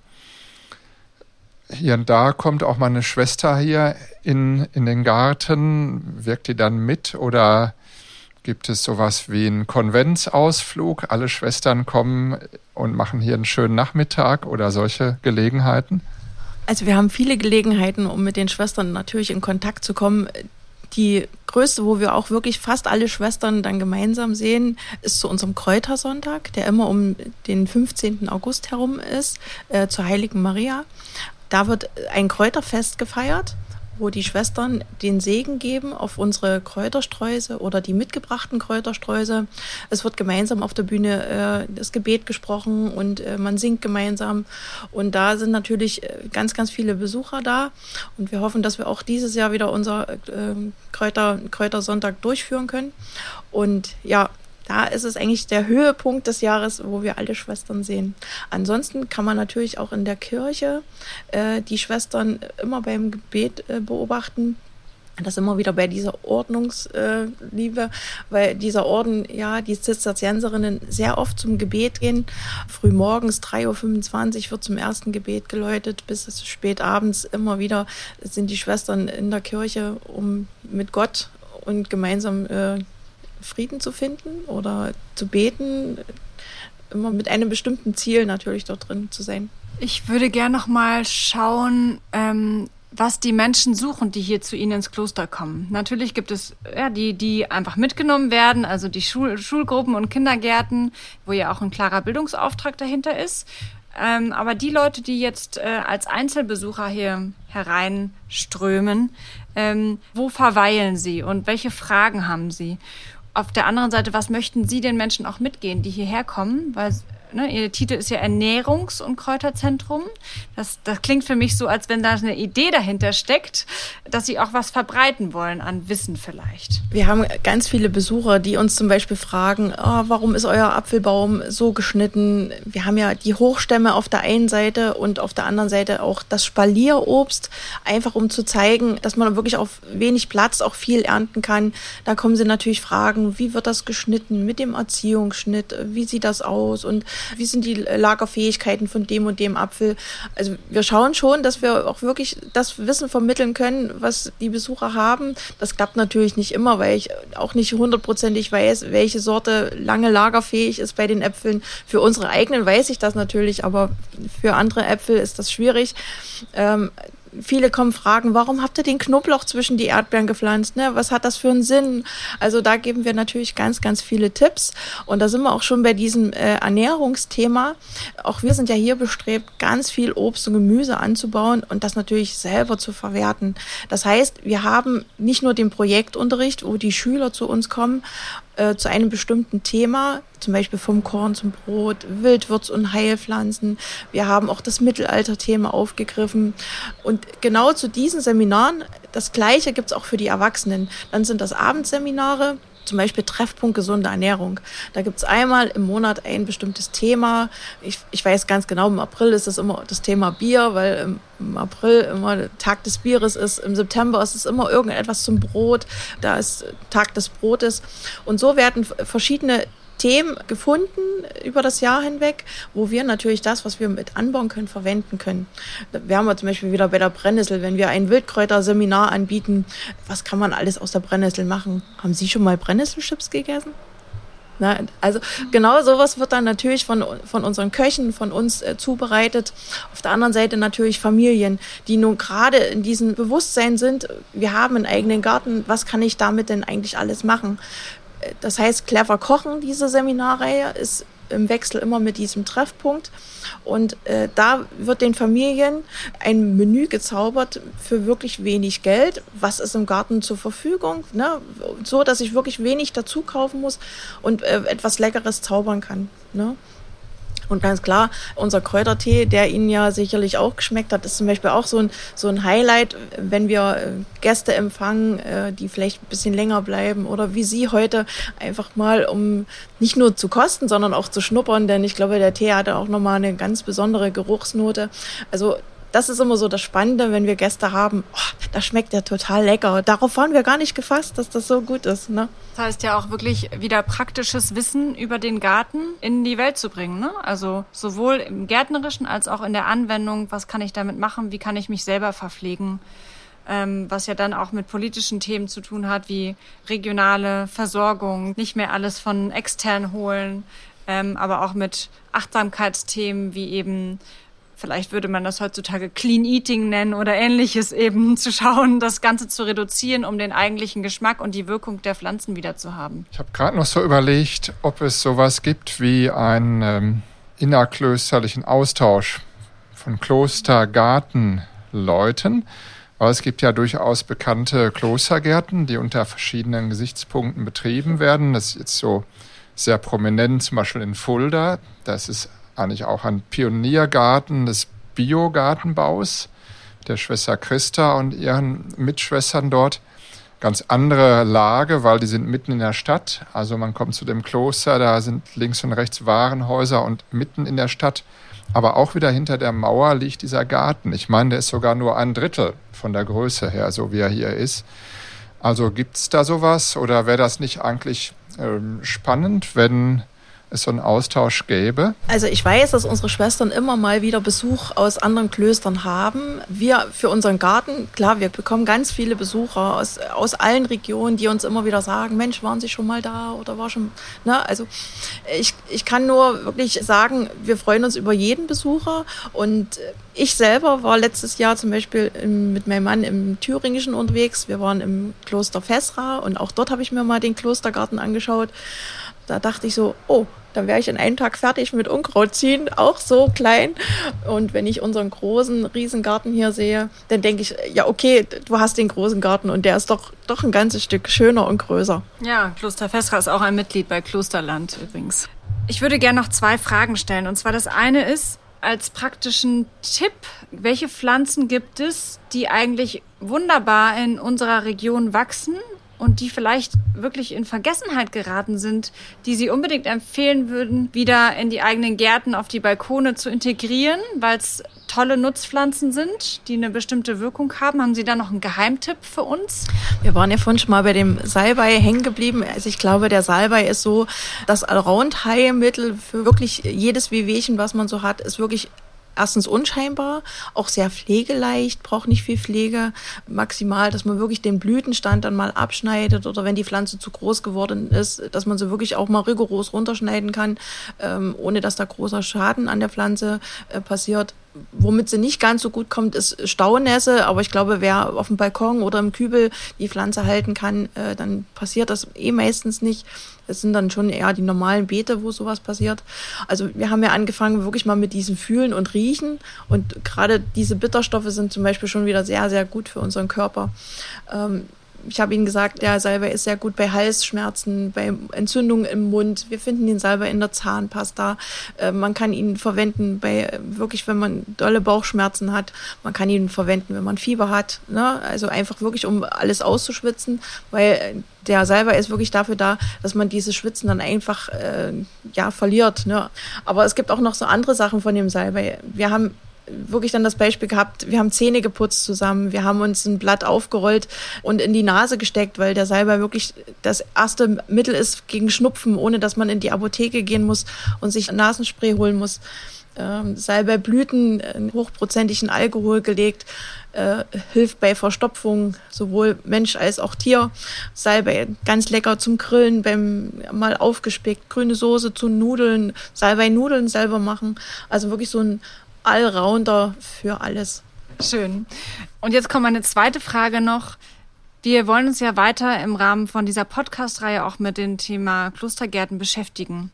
Hier und da kommt auch meine Schwester hier in, in den Garten. Wirkt die dann mit oder gibt es sowas wie einen Konventsausflug? Alle Schwestern kommen und machen hier einen schönen Nachmittag oder solche Gelegenheiten? Also wir haben viele Gelegenheiten, um mit den Schwestern natürlich in Kontakt zu kommen. Die größte, wo wir auch wirklich fast alle Schwestern dann gemeinsam sehen, ist zu unserem Kräutersonntag, der immer um den 15. August herum ist, äh, zur Heiligen Maria. Da wird ein Kräuterfest gefeiert wo die Schwestern den Segen geben auf unsere Kräutersträuße oder die mitgebrachten Kräutersträuße. Es wird gemeinsam auf der Bühne äh, das Gebet gesprochen und äh, man singt gemeinsam. Und da sind natürlich äh, ganz, ganz viele Besucher da. Und wir hoffen, dass wir auch dieses Jahr wieder unser äh, Kräuter, Kräutersonntag durchführen können. Und ja, da ist es eigentlich der Höhepunkt des Jahres, wo wir alle Schwestern sehen. Ansonsten kann man natürlich auch in der Kirche äh, die Schwestern immer beim Gebet äh, beobachten. Das immer wieder bei dieser Ordnungsliebe, äh, weil dieser Orden, ja, die Zisterzienserinnen sehr oft zum Gebet gehen. Frühmorgens 3.25 Uhr wird zum ersten Gebet geläutet, bis spät abends immer wieder sind die Schwestern in der Kirche, um mit Gott und gemeinsam äh, Frieden zu finden oder zu beten, immer mit einem bestimmten Ziel natürlich dort drin zu sein. Ich würde gerne noch mal schauen, ähm, was die Menschen suchen, die hier zu Ihnen ins Kloster kommen. Natürlich gibt es ja die, die einfach mitgenommen werden, also die Schul Schulgruppen und Kindergärten, wo ja auch ein klarer Bildungsauftrag dahinter ist. Ähm, aber die Leute, die jetzt äh, als Einzelbesucher hier hereinströmen, ähm, wo verweilen sie und welche Fragen haben sie? Auf der anderen Seite, was möchten Sie den Menschen auch mitgehen, die hierher kommen? Weil ne, Ihr Titel ist ja Ernährungs- und Kräuterzentrum. Das, das klingt für mich so, als wenn da eine Idee dahinter steckt, dass Sie auch was verbreiten wollen an Wissen vielleicht. Wir haben ganz viele Besucher, die uns zum Beispiel fragen, oh, warum ist euer Apfelbaum so geschnitten? Wir haben ja die Hochstämme auf der einen Seite und auf der anderen Seite auch das Spalierobst, einfach um zu zeigen, dass man wirklich auf wenig Platz auch viel ernten kann. Da kommen sie natürlich fragen, wie wird das geschnitten mit dem Erziehungsschnitt? Wie sieht das aus? Und wie sind die Lagerfähigkeiten von dem und dem Apfel. Also wir schauen schon, dass wir auch wirklich das Wissen vermitteln können, was die Besucher haben. Das klappt natürlich nicht immer, weil ich auch nicht hundertprozentig weiß, welche Sorte lange lagerfähig ist bei den Äpfeln. Für unsere eigenen weiß ich das natürlich, aber für andere Äpfel ist das schwierig. Ähm, viele kommen fragen, warum habt ihr den Knoblauch zwischen die Erdbeeren gepflanzt? Ne? Was hat das für einen Sinn? Also da geben wir natürlich ganz, ganz viele Tipps. Und da sind wir auch schon bei diesem äh, Ernährungsthema. Auch wir sind ja hier bestrebt, ganz viel Obst und Gemüse anzubauen und das natürlich selber zu verwerten. Das heißt, wir haben nicht nur den Projektunterricht, wo die Schüler zu uns kommen äh, zu einem bestimmten Thema, zum Beispiel vom Korn zum Brot, Wildwürz- und Heilpflanzen. Wir haben auch das Mittelalter-Thema aufgegriffen. Und genau zu diesen Seminaren, das Gleiche gibt's auch für die Erwachsenen. Dann sind das Abendseminare, zum Beispiel Treffpunkt gesunde Ernährung. Da gibt's einmal im Monat ein bestimmtes Thema. Ich, ich weiß ganz genau, im April ist das immer das Thema Bier, weil im, im April immer Tag des Bieres ist. Im September ist es immer irgendetwas zum Brot. Da ist Tag des Brotes. Und so werden verschiedene Themen gefunden über das Jahr hinweg, wo wir natürlich das, was wir mit anbauen können, verwenden können. Da wären wir zum Beispiel wieder bei der Brennnessel, wenn wir ein Wildkräuterseminar anbieten. Was kann man alles aus der Brennnessel machen? Haben Sie schon mal Brennnesselchips gegessen? Na, also genau sowas wird dann natürlich von, von unseren Köchen, von uns äh, zubereitet. Auf der anderen Seite natürlich Familien, die nun gerade in diesem Bewusstsein sind, wir haben einen eigenen Garten, was kann ich damit denn eigentlich alles machen? Das heißt, clever kochen, diese Seminarreihe, ist im Wechsel immer mit diesem Treffpunkt. Und äh, da wird den Familien ein Menü gezaubert für wirklich wenig Geld. Was ist im Garten zur Verfügung? Ne? So, dass ich wirklich wenig dazu kaufen muss und äh, etwas Leckeres zaubern kann. Ne? Und ganz klar, unser Kräutertee, der Ihnen ja sicherlich auch geschmeckt hat, ist zum Beispiel auch so ein, so ein Highlight, wenn wir äh, Gäste empfangen, äh, die vielleicht ein bisschen länger bleiben oder wie Sie heute einfach mal, um nicht nur zu kosten, sondern auch zu schnuppern, denn ich glaube, der Tee hatte auch nochmal eine ganz besondere Geruchsnote. Also das ist immer so das Spannende, wenn wir Gäste haben. Oh, das schmeckt ja total lecker. Darauf waren wir gar nicht gefasst, dass das so gut ist. Ne? Das heißt ja auch wirklich wieder praktisches Wissen über den Garten in die Welt zu bringen. Ne? Also sowohl im Gärtnerischen als auch in der Anwendung. Was kann ich damit machen? Wie kann ich mich selber verpflegen? Ähm, was ja dann auch mit politischen Themen zu tun hat, wie regionale Versorgung, nicht mehr alles von extern holen, ähm, aber auch mit Achtsamkeitsthemen wie eben vielleicht würde man das heutzutage Clean Eating nennen oder ähnliches eben, zu schauen, das Ganze zu reduzieren, um den eigentlichen Geschmack und die Wirkung der Pflanzen wieder zu haben. Ich habe gerade noch so überlegt, ob es sowas gibt wie einen ähm, innerklösterlichen Austausch von Klostergartenleuten. Aber es gibt ja durchaus bekannte Klostergärten, die unter verschiedenen Gesichtspunkten betrieben werden. Das ist jetzt so sehr prominent, zum Beispiel in Fulda. Das ist eigentlich auch ein Pioniergarten des Biogartenbaus der Schwester Christa und ihren Mitschwestern dort. Ganz andere Lage, weil die sind mitten in der Stadt. Also man kommt zu dem Kloster, da sind links und rechts Warenhäuser und mitten in der Stadt. Aber auch wieder hinter der Mauer liegt dieser Garten. Ich meine, der ist sogar nur ein Drittel von der Größe her, so wie er hier ist. Also gibt es da sowas oder wäre das nicht eigentlich ähm, spannend, wenn es so einen Austausch gäbe? Also ich weiß, dass unsere Schwestern immer mal wieder Besuch aus anderen Klöstern haben. Wir für unseren Garten, klar, wir bekommen ganz viele Besucher aus, aus allen Regionen, die uns immer wieder sagen, Mensch, waren Sie schon mal da oder war schon, ne? Also ich, ich kann nur wirklich sagen, wir freuen uns über jeden Besucher und ich selber war letztes Jahr zum Beispiel mit meinem Mann im Thüringischen unterwegs. Wir waren im Kloster Fessra und auch dort habe ich mir mal den Klostergarten angeschaut. Da dachte ich so, oh, dann wäre ich in einem Tag fertig mit Unkraut ziehen, auch so klein. Und wenn ich unseren großen Riesengarten hier sehe, dann denke ich, ja, okay, du hast den großen Garten und der ist doch, doch ein ganzes Stück schöner und größer. Ja, Kloster Festra ist auch ein Mitglied bei Klosterland übrigens. Ich würde gerne noch zwei Fragen stellen. Und zwar das eine ist, als praktischen Tipp, welche Pflanzen gibt es, die eigentlich wunderbar in unserer Region wachsen und die vielleicht wirklich in Vergessenheit geraten sind, die Sie unbedingt empfehlen würden, wieder in die eigenen Gärten auf die Balkone zu integrieren, weil es tolle Nutzpflanzen sind, die eine bestimmte Wirkung haben. Haben Sie da noch einen Geheimtipp für uns? Wir waren ja vorhin schon mal bei dem Salbei hängen geblieben. Also ich glaube, der Salbei ist so das Allround-Heilmittel für wirklich jedes Wehwehchen, was man so hat, ist wirklich erstens unscheinbar, auch sehr pflegeleicht, braucht nicht viel Pflege. Maximal, dass man wirklich den Blütenstand dann mal abschneidet oder wenn die Pflanze zu groß geworden ist, dass man sie wirklich auch mal rigoros runterschneiden kann, ähm, ohne dass da großer Schaden an der Pflanze äh, passiert. Womit sie nicht ganz so gut kommt, ist Staunässe. Aber ich glaube, wer auf dem Balkon oder im Kübel die Pflanze halten kann, äh, dann passiert das eh meistens nicht. Es sind dann schon eher die normalen Beete, wo sowas passiert. Also wir haben ja angefangen wirklich mal mit diesem Fühlen und Riechen. Und gerade diese Bitterstoffe sind zum Beispiel schon wieder sehr, sehr gut für unseren Körper. Ähm, ich habe Ihnen gesagt, der Salbei ist sehr gut bei Halsschmerzen, bei Entzündungen im Mund. Wir finden den Salbei in der Zahnpasta. Äh, man kann ihn verwenden bei wirklich, wenn man dolle Bauchschmerzen hat. Man kann ihn verwenden, wenn man Fieber hat. Ne? Also einfach wirklich, um alles auszuschwitzen, weil der Salbei ist wirklich dafür da, dass man dieses Schwitzen dann einfach äh, ja verliert. Ne? Aber es gibt auch noch so andere Sachen von dem Salbei. Wir haben wirklich dann das Beispiel gehabt, wir haben Zähne geputzt zusammen, wir haben uns ein Blatt aufgerollt und in die Nase gesteckt, weil der Salbei wirklich das erste Mittel ist gegen Schnupfen, ohne dass man in die Apotheke gehen muss und sich Nasenspray holen muss. Ähm, Salbeiblüten hochprozentigen Alkohol gelegt, äh, hilft bei Verstopfung, sowohl Mensch als auch Tier. Salbei ganz lecker zum Grillen, beim mal aufgespickt, grüne Soße zu Nudeln, Salbei-Nudeln selber machen. Also wirklich so ein Allrounder für alles. Schön. Und jetzt kommt meine zweite Frage noch. Wir wollen uns ja weiter im Rahmen von dieser Podcast-Reihe auch mit dem Thema Klostergärten beschäftigen.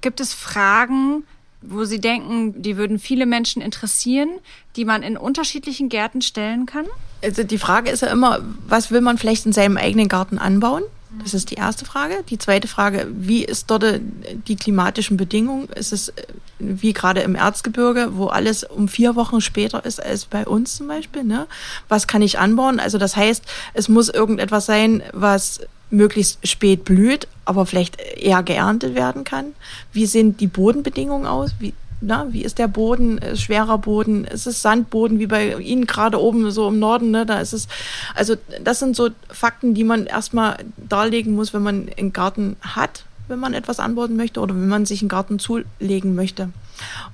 Gibt es Fragen, wo Sie denken, die würden viele Menschen interessieren, die man in unterschiedlichen Gärten stellen kann? Also die Frage ist ja immer, was will man vielleicht in seinem eigenen Garten anbauen? Das ist die erste Frage. Die zweite Frage, wie ist dort die klimatischen Bedingungen? Ist es wie gerade im Erzgebirge, wo alles um vier Wochen später ist als bei uns zum Beispiel. Ne? Was kann ich anbauen? Also das heißt, es muss irgendetwas sein, was möglichst spät blüht, aber vielleicht eher geerntet werden kann. Wie sehen die Bodenbedingungen aus? Wie, na, wie ist der Boden? Ist schwerer Boden? Ist es Sandboden wie bei Ihnen gerade oben so im Norden? Ne? Da ist es. Also das sind so Fakten, die man erstmal darlegen muss, wenn man einen Garten hat wenn man etwas anbauen möchte oder wenn man sich einen Garten zulegen möchte.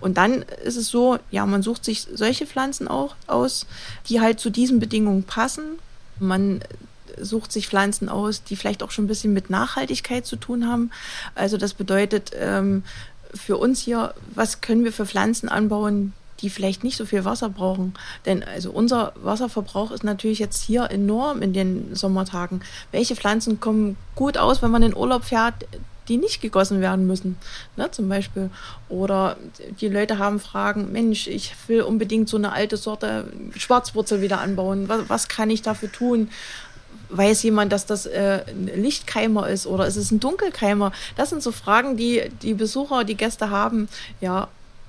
Und dann ist es so, ja, man sucht sich solche Pflanzen auch aus, die halt zu diesen Bedingungen passen. Man sucht sich Pflanzen aus, die vielleicht auch schon ein bisschen mit Nachhaltigkeit zu tun haben. Also das bedeutet ähm, für uns hier, was können wir für Pflanzen anbauen, die vielleicht nicht so viel Wasser brauchen. Denn also unser Wasserverbrauch ist natürlich jetzt hier enorm in den Sommertagen. Welche Pflanzen kommen gut aus, wenn man in Urlaub fährt, die nicht gegossen werden müssen, ne, zum Beispiel. Oder die Leute haben Fragen, Mensch, ich will unbedingt so eine alte Sorte Schwarzwurzel wieder anbauen. Was, was kann ich dafür tun? Weiß jemand, dass das äh, ein Lichtkeimer ist oder ist es ein Dunkelkeimer? Das sind so Fragen, die die Besucher, die Gäste haben. Ja,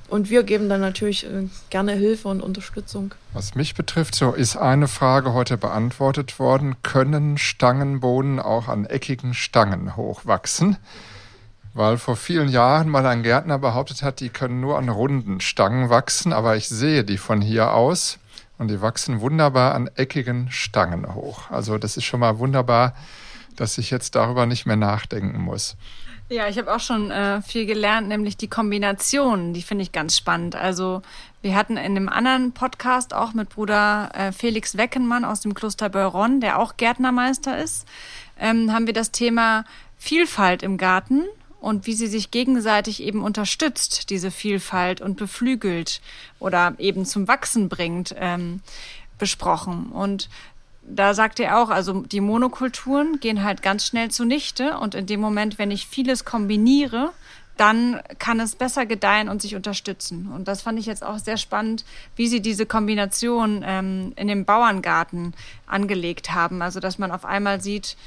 und wir geben dann natürlich äh, gerne Hilfe und Unterstützung. Was mich betrifft, so ist eine Frage heute beantwortet worden. Können Stangenbohnen auch an eckigen Stangen hochwachsen? weil vor vielen Jahren mal ein Gärtner behauptet hat, die können nur an runden Stangen wachsen, aber ich sehe die von hier aus und die wachsen wunderbar an eckigen Stangen hoch. Also das ist schon mal wunderbar, dass ich jetzt darüber nicht mehr nachdenken muss. Ja, ich habe auch schon äh, viel gelernt, nämlich die Kombinationen, die finde ich ganz spannend. Also wir hatten in einem anderen Podcast auch mit Bruder äh, Felix Weckenmann aus dem Kloster Beuron, der auch Gärtnermeister ist, ähm, haben wir das Thema Vielfalt im Garten und wie sie sich gegenseitig eben unterstützt, diese Vielfalt und beflügelt oder eben zum Wachsen bringt, ähm, besprochen. Und da sagt er auch, also die Monokulturen gehen halt ganz schnell zunichte und in dem Moment, wenn ich vieles kombiniere, dann kann es besser gedeihen und sich unterstützen. Und das fand ich jetzt auch sehr spannend, wie sie diese Kombination ähm, in dem Bauerngarten angelegt haben. Also dass man auf einmal sieht,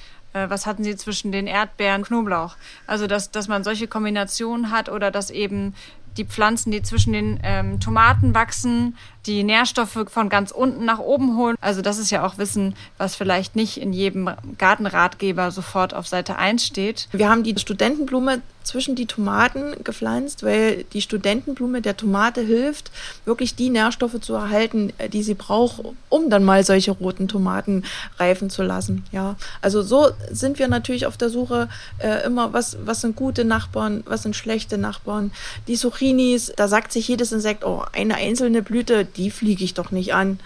was hatten sie zwischen den Erdbeeren, Knoblauch. Also dass, dass man solche Kombinationen hat oder dass eben die Pflanzen, die zwischen den ähm, Tomaten wachsen, die Nährstoffe von ganz unten nach oben holen. Also das ist ja auch Wissen, was vielleicht nicht in jedem Gartenratgeber sofort auf Seite 1 steht. Wir haben die Studentenblume zwischen die Tomaten gepflanzt, weil die Studentenblume der Tomate hilft, wirklich die Nährstoffe zu erhalten, äh, die sie braucht, um dann mal solche roten Tomaten reifen zu lassen. Ja, also so sind wir natürlich auf der Suche äh, immer, was, was sind gute Nachbarn, was sind schlechte Nachbarn. Die Zucchinis, da sagt sich jedes Insekt, oh, eine einzelne Blüte, die fliege ich doch nicht an.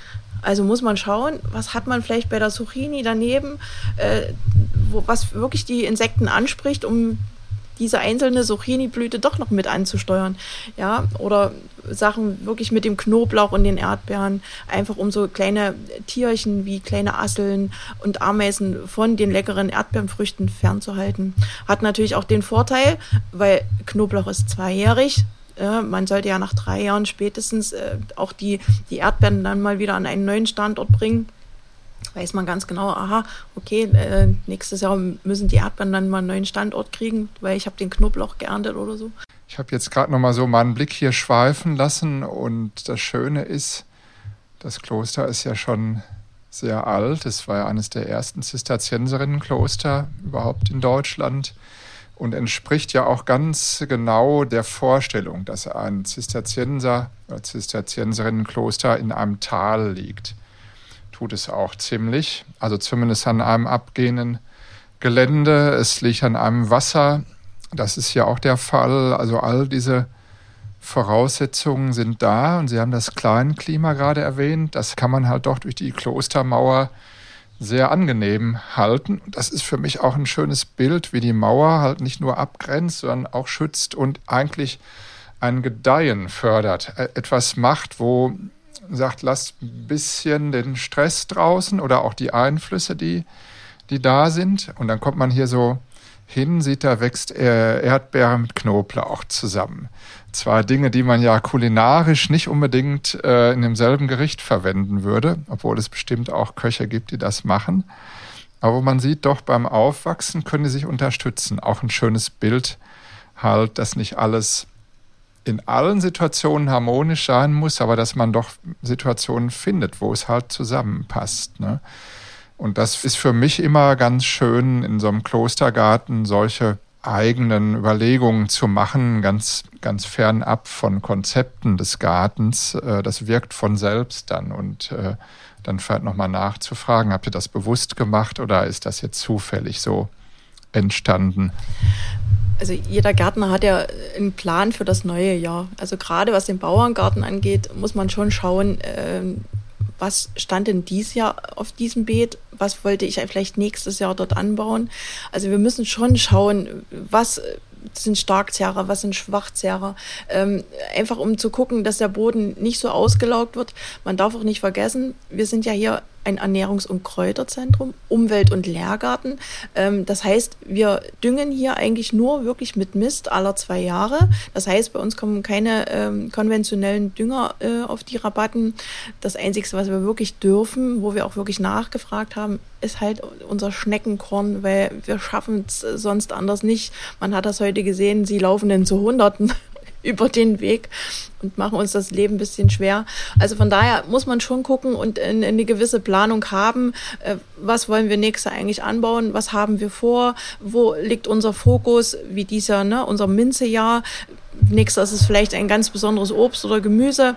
Also muss man schauen, was hat man vielleicht bei der Zucchini daneben, äh, wo, was wirklich die Insekten anspricht, um diese einzelne Zucchini-Blüte doch noch mit anzusteuern. Ja, oder Sachen wirklich mit dem Knoblauch und den Erdbeeren, einfach um so kleine Tierchen wie kleine Asseln und Ameisen von den leckeren Erdbeerenfrüchten fernzuhalten. Hat natürlich auch den Vorteil, weil Knoblauch ist zweijährig, äh, man sollte ja nach drei Jahren spätestens äh, auch die, die Erdbeeren dann mal wieder an einen neuen Standort bringen. Weiß man ganz genau, aha, okay, äh, nächstes Jahr müssen die Erdbeeren dann mal einen neuen Standort kriegen, weil ich habe den Knoblauch geerntet oder so. Ich habe jetzt gerade noch mal so meinen Blick hier schweifen lassen und das Schöne ist, das Kloster ist ja schon sehr alt. Es war ja eines der ersten Zisterzienserinnenkloster überhaupt in Deutschland und entspricht ja auch ganz genau der Vorstellung, dass ein Zisterzienser oder Zisterzienserinnenkloster in einem Tal liegt. Tut es auch ziemlich, also zumindest an einem abgehenden Gelände. Es liegt an einem Wasser. Das ist ja auch der Fall. Also all diese Voraussetzungen sind da und Sie haben das Kleinklima gerade erwähnt. Das kann man halt doch durch die Klostermauer sehr angenehm halten. Das ist für mich auch ein schönes Bild, wie die Mauer halt nicht nur abgrenzt, sondern auch schützt und eigentlich ein Gedeihen fördert. Äh, etwas macht, wo sagt, lasst ein bisschen den Stress draußen oder auch die Einflüsse, die, die da sind. Und dann kommt man hier so hin, sieht, da wächst äh, Erdbeere mit Knoblauch zusammen. Zwei Dinge, die man ja kulinarisch nicht unbedingt äh, in demselben Gericht verwenden würde, obwohl es bestimmt auch Köche gibt, die das machen. Aber man sieht doch beim Aufwachsen können die sich unterstützen. Auch ein schönes Bild halt, dass nicht alles in allen Situationen harmonisch sein muss, aber dass man doch Situationen findet, wo es halt zusammenpasst. Ne? Und das ist für mich immer ganz schön, in so einem Klostergarten solche eigenen Überlegungen zu machen, ganz, ganz fernab von Konzepten des Gartens. Äh, das wirkt von selbst dann und äh, dann vielleicht nochmal nachzufragen, habt ihr das bewusst gemacht oder ist das jetzt zufällig so entstanden? Also jeder Gärtner hat ja einen Plan für das neue Jahr. Also gerade was den Bauerngarten angeht, muss man schon schauen, ähm, was stand denn dieses Jahr auf diesem Beet, was wollte ich vielleicht nächstes Jahr dort anbauen. Also wir müssen schon schauen, was sind Starkzehrer, was sind Schwachzehrer. Ähm, einfach um zu gucken, dass der Boden nicht so ausgelaugt wird. Man darf auch nicht vergessen, wir sind ja hier ein Ernährungs- und Kräuterzentrum, Umwelt- und Lehrgarten. Ähm, das heißt, wir düngen hier eigentlich nur wirklich mit Mist aller zwei Jahre. Das heißt, bei uns kommen keine ähm, konventionellen Dünger äh, auf die Rabatten. Das Einzige, was wir wirklich dürfen, wo wir auch wirklich nachgefragt haben, ist halt unser Schneckenkorn, weil wir schaffen es sonst anders nicht. Man hat das heute gesehen, sie laufen denn zu Hunderten über den Weg und machen uns das Leben ein bisschen schwer. Also von daher muss man schon gucken und eine gewisse Planung haben. Äh, was wollen wir nächstes eigentlich anbauen? Was haben wir vor? Wo liegt unser Fokus? Wie dieser, ne, unser Minzejahr. Nächstes ist es vielleicht ein ganz besonderes Obst oder Gemüse.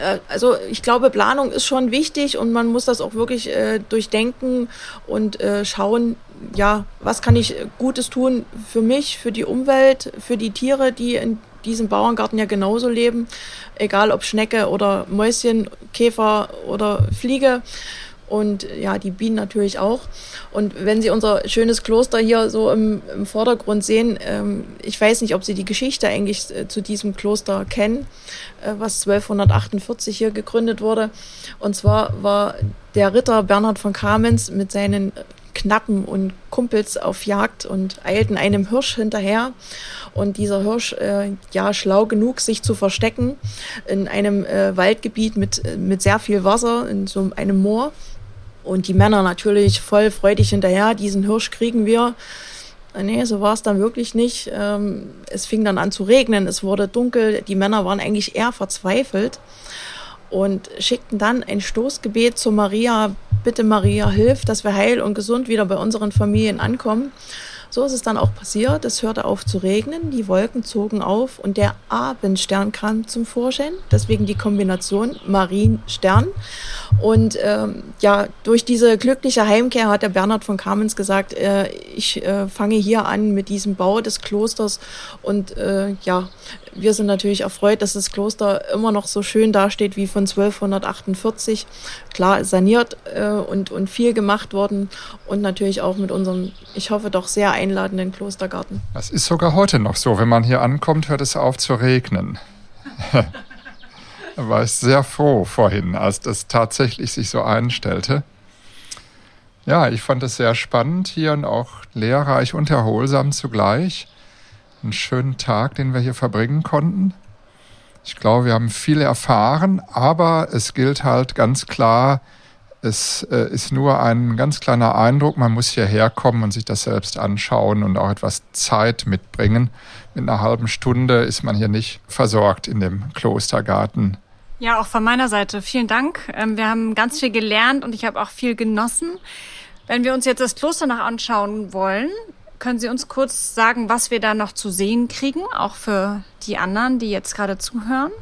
Äh, also ich glaube, Planung ist schon wichtig und man muss das auch wirklich äh, durchdenken und äh, schauen, ja, was kann ich Gutes tun für mich, für die Umwelt, für die Tiere, die in diesem Bauerngarten ja genauso leben, egal ob Schnecke oder Mäuschen, Käfer oder Fliege und ja, die Bienen natürlich auch. Und wenn Sie unser schönes Kloster hier so im, im Vordergrund sehen, ähm, ich weiß nicht, ob Sie die Geschichte eigentlich äh, zu diesem Kloster kennen, äh, was 1248 hier gegründet wurde. Und zwar war der Ritter Bernhard von Kamenz mit seinen Knappen und Kumpels auf Jagd und eilten einem Hirsch hinterher. Und dieser Hirsch, äh, ja, schlau genug, sich zu verstecken in einem äh, Waldgebiet mit, äh, mit sehr viel Wasser, in so einem Moor. Und die Männer natürlich voll freudig hinterher, diesen Hirsch kriegen wir. Äh, nee, so war es dann wirklich nicht. Ähm, es fing dann an zu regnen, es wurde dunkel, die Männer waren eigentlich eher verzweifelt und schickten dann ein Stoßgebet zu Maria, bitte Maria, hilf, dass wir heil und gesund wieder bei unseren Familien ankommen. So ist es dann auch passiert. Es hörte auf zu regnen, die Wolken zogen auf und der Abendstern kam zum Vorschein. Deswegen die Kombination Marienstern. Und ähm, ja, durch diese glückliche Heimkehr hat der Bernhard von Kamens gesagt, äh, ich äh, fange hier an mit diesem Bau des Klosters. Und äh, ja, wir sind natürlich erfreut, dass das Kloster immer noch so schön dasteht wie von 1248. Klar, saniert äh, und, und viel gemacht worden und natürlich auch mit unserem, ich hoffe doch sehr einladenden Klostergarten. Das ist sogar heute noch so. Wenn man hier ankommt, hört es auf zu regnen. da war ich sehr froh vorhin, als das tatsächlich sich so einstellte. Ja, ich fand es sehr spannend hier und auch lehrreich und erholsam zugleich. Einen schönen Tag, den wir hier verbringen konnten. Ich glaube, wir haben viel erfahren, aber es gilt halt ganz klar, es äh, ist nur ein ganz kleiner Eindruck. Man muss hierher kommen und sich das selbst anschauen und auch etwas Zeit mitbringen. Mit einer halben Stunde ist man hier nicht versorgt in dem Klostergarten. Ja, auch von meiner Seite vielen Dank. Ähm, wir haben ganz viel gelernt und ich habe auch viel genossen. Wenn wir uns jetzt das Kloster noch anschauen wollen, können Sie uns kurz sagen, was wir da noch zu sehen kriegen, auch für die anderen, die jetzt gerade zuhören?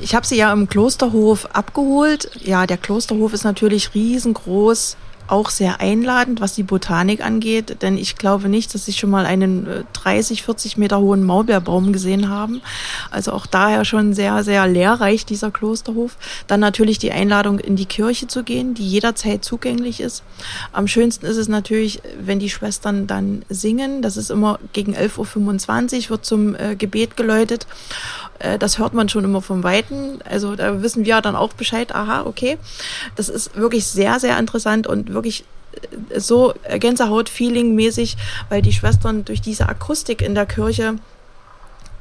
Ich habe sie ja im Klosterhof abgeholt. Ja, der Klosterhof ist natürlich riesengroß auch sehr einladend, was die Botanik angeht, denn ich glaube nicht, dass Sie schon mal einen 30, äh, 40 Meter hohen Maulbeerbaum gesehen haben. Also auch daher schon sehr, sehr lehrreich dieser Klosterhof. Dann natürlich die Einladung in die Kirche zu gehen, die jederzeit zugänglich ist. Am schönsten ist es natürlich, wenn die Schwestern dann singen. Das ist immer gegen 11.25 Uhr, wird zum äh, Gebet geläutet. Äh, das hört man schon immer vom Weiten. Also da wissen wir dann auch Bescheid, aha, okay. Das ist wirklich sehr, sehr interessant und wirklich äh, so Gänsehaut-Feeling-mäßig, weil die Schwestern durch diese Akustik in der Kirche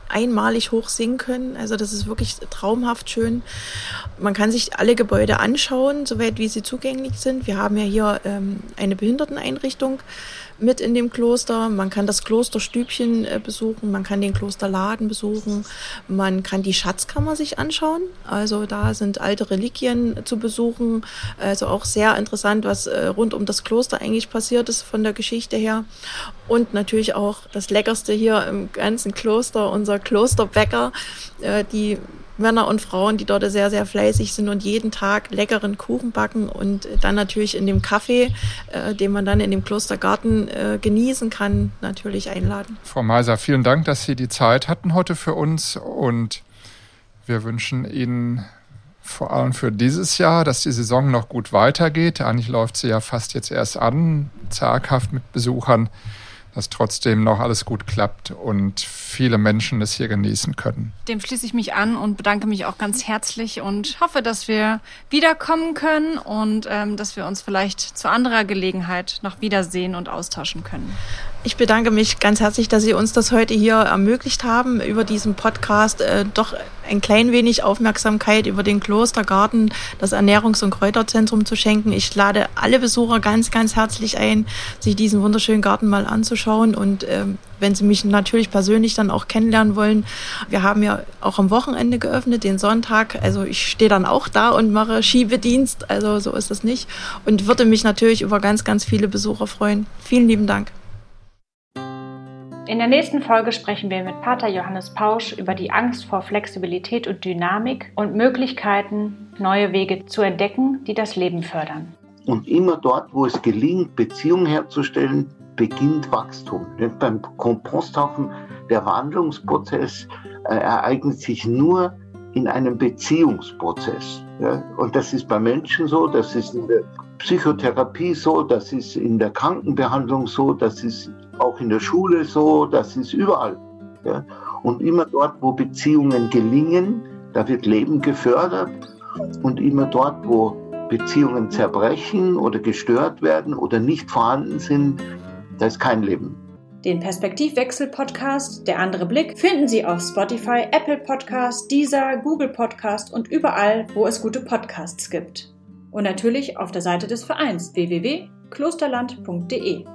einmalig hoch singen können. Also das ist wirklich traumhaft schön. Man kann sich alle Gebäude anschauen, soweit wie sie zugänglich sind. Wir haben ja hier ähm, eine Behinderteneinrichtung mit in dem Kloster. Man kann das Klosterstübchen äh, besuchen, man kann den Klosterladen besuchen, man kann die Schatzkammer sich anschauen. Also da sind alte Reliquien zu besuchen. Also auch sehr interessant, was äh, rund um das Kloster eigentlich passiert ist von der Geschichte her. Und natürlich auch das Leckerste hier im ganzen Kloster, unser Klosterbäcker, äh, die Männer und Frauen, die dort sehr, sehr fleißig sind und jeden Tag leckeren Kuchen backen und dann natürlich in dem Kaffee, äh, den man dann in dem Klostergarten äh, genießen kann, natürlich einladen. Frau Meiser, vielen Dank, dass Sie die Zeit hatten heute für uns und wir wünschen Ihnen vor allem für dieses Jahr, dass die Saison noch gut weitergeht. Eigentlich läuft sie ja fast jetzt erst an, zaghaft mit Besuchern dass trotzdem noch alles gut klappt und viele Menschen es hier genießen können. Dem schließe ich mich an und bedanke mich auch ganz herzlich und hoffe, dass wir wiederkommen können und ähm, dass wir uns vielleicht zu anderer Gelegenheit noch wiedersehen und austauschen können. Ich bedanke mich ganz herzlich, dass Sie uns das heute hier ermöglicht haben, über diesen Podcast äh, doch ein klein wenig Aufmerksamkeit über den Klostergarten, das Ernährungs- und Kräuterzentrum zu schenken. Ich lade alle Besucher ganz, ganz herzlich ein, sich diesen wunderschönen Garten mal anzuschauen. Und äh, wenn Sie mich natürlich persönlich dann auch kennenlernen wollen, wir haben ja auch am Wochenende geöffnet, den Sonntag. Also ich stehe dann auch da und mache Schiebedienst. Also so ist es nicht. Und würde mich natürlich über ganz, ganz viele Besucher freuen. Vielen lieben Dank. In der nächsten Folge sprechen wir mit Pater Johannes Pausch über die Angst vor Flexibilität und Dynamik und Möglichkeiten, neue Wege zu entdecken, die das Leben fördern. Und immer dort, wo es gelingt, Beziehungen herzustellen, beginnt Wachstum. Beim Komposthaufen, der Wandlungsprozess äh, ereignet sich nur in einem Beziehungsprozess. Ja? Und das ist bei Menschen so, das ist in der Psychotherapie so, das ist in der Krankenbehandlung so, das ist auch in der Schule so, das ist überall. Ja. Und immer dort, wo Beziehungen gelingen, da wird Leben gefördert. Und immer dort, wo Beziehungen zerbrechen oder gestört werden oder nicht vorhanden sind, da ist kein Leben. Den Perspektivwechsel-Podcast Der andere Blick finden Sie auf Spotify, Apple Podcast, Deezer, Google Podcast und überall, wo es gute Podcasts gibt. Und natürlich auf der Seite des Vereins www.klosterland.de.